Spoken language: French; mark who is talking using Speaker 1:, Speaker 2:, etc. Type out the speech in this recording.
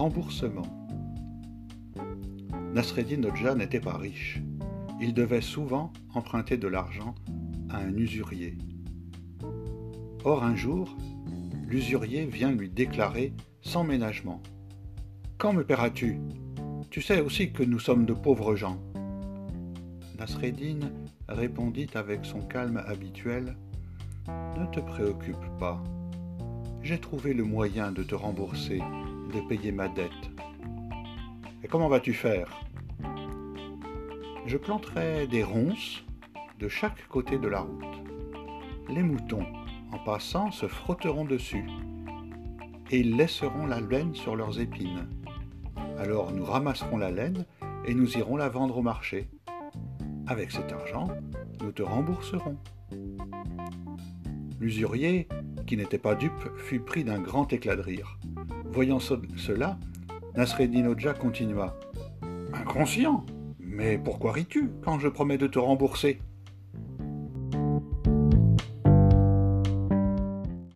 Speaker 1: Remboursement. Nasreddin Hodja n'était pas riche. Il devait souvent emprunter de l'argent à un usurier. Or un jour, l'usurier vient lui déclarer sans ménagement Quand me paieras-tu? Tu sais aussi que nous sommes de pauvres gens. Nasreddin répondit avec son calme habituel Ne te préoccupe pas. J'ai trouvé le moyen de te rembourser, de payer ma dette. Et comment vas-tu faire? Je planterai des ronces de chaque côté de la route. Les moutons, en passant, se frotteront dessus et ils laisseront la laine sur leurs épines. Alors nous ramasserons la laine et nous irons la vendre au marché. Avec cet argent, nous te rembourserons. L'usurier, qui n'était pas dupe, fut pris d'un grand éclat de rire. Voyant cela, Nasreddin Hodja continua. Inconscient Mais pourquoi ris-tu quand je promets de te rembourser?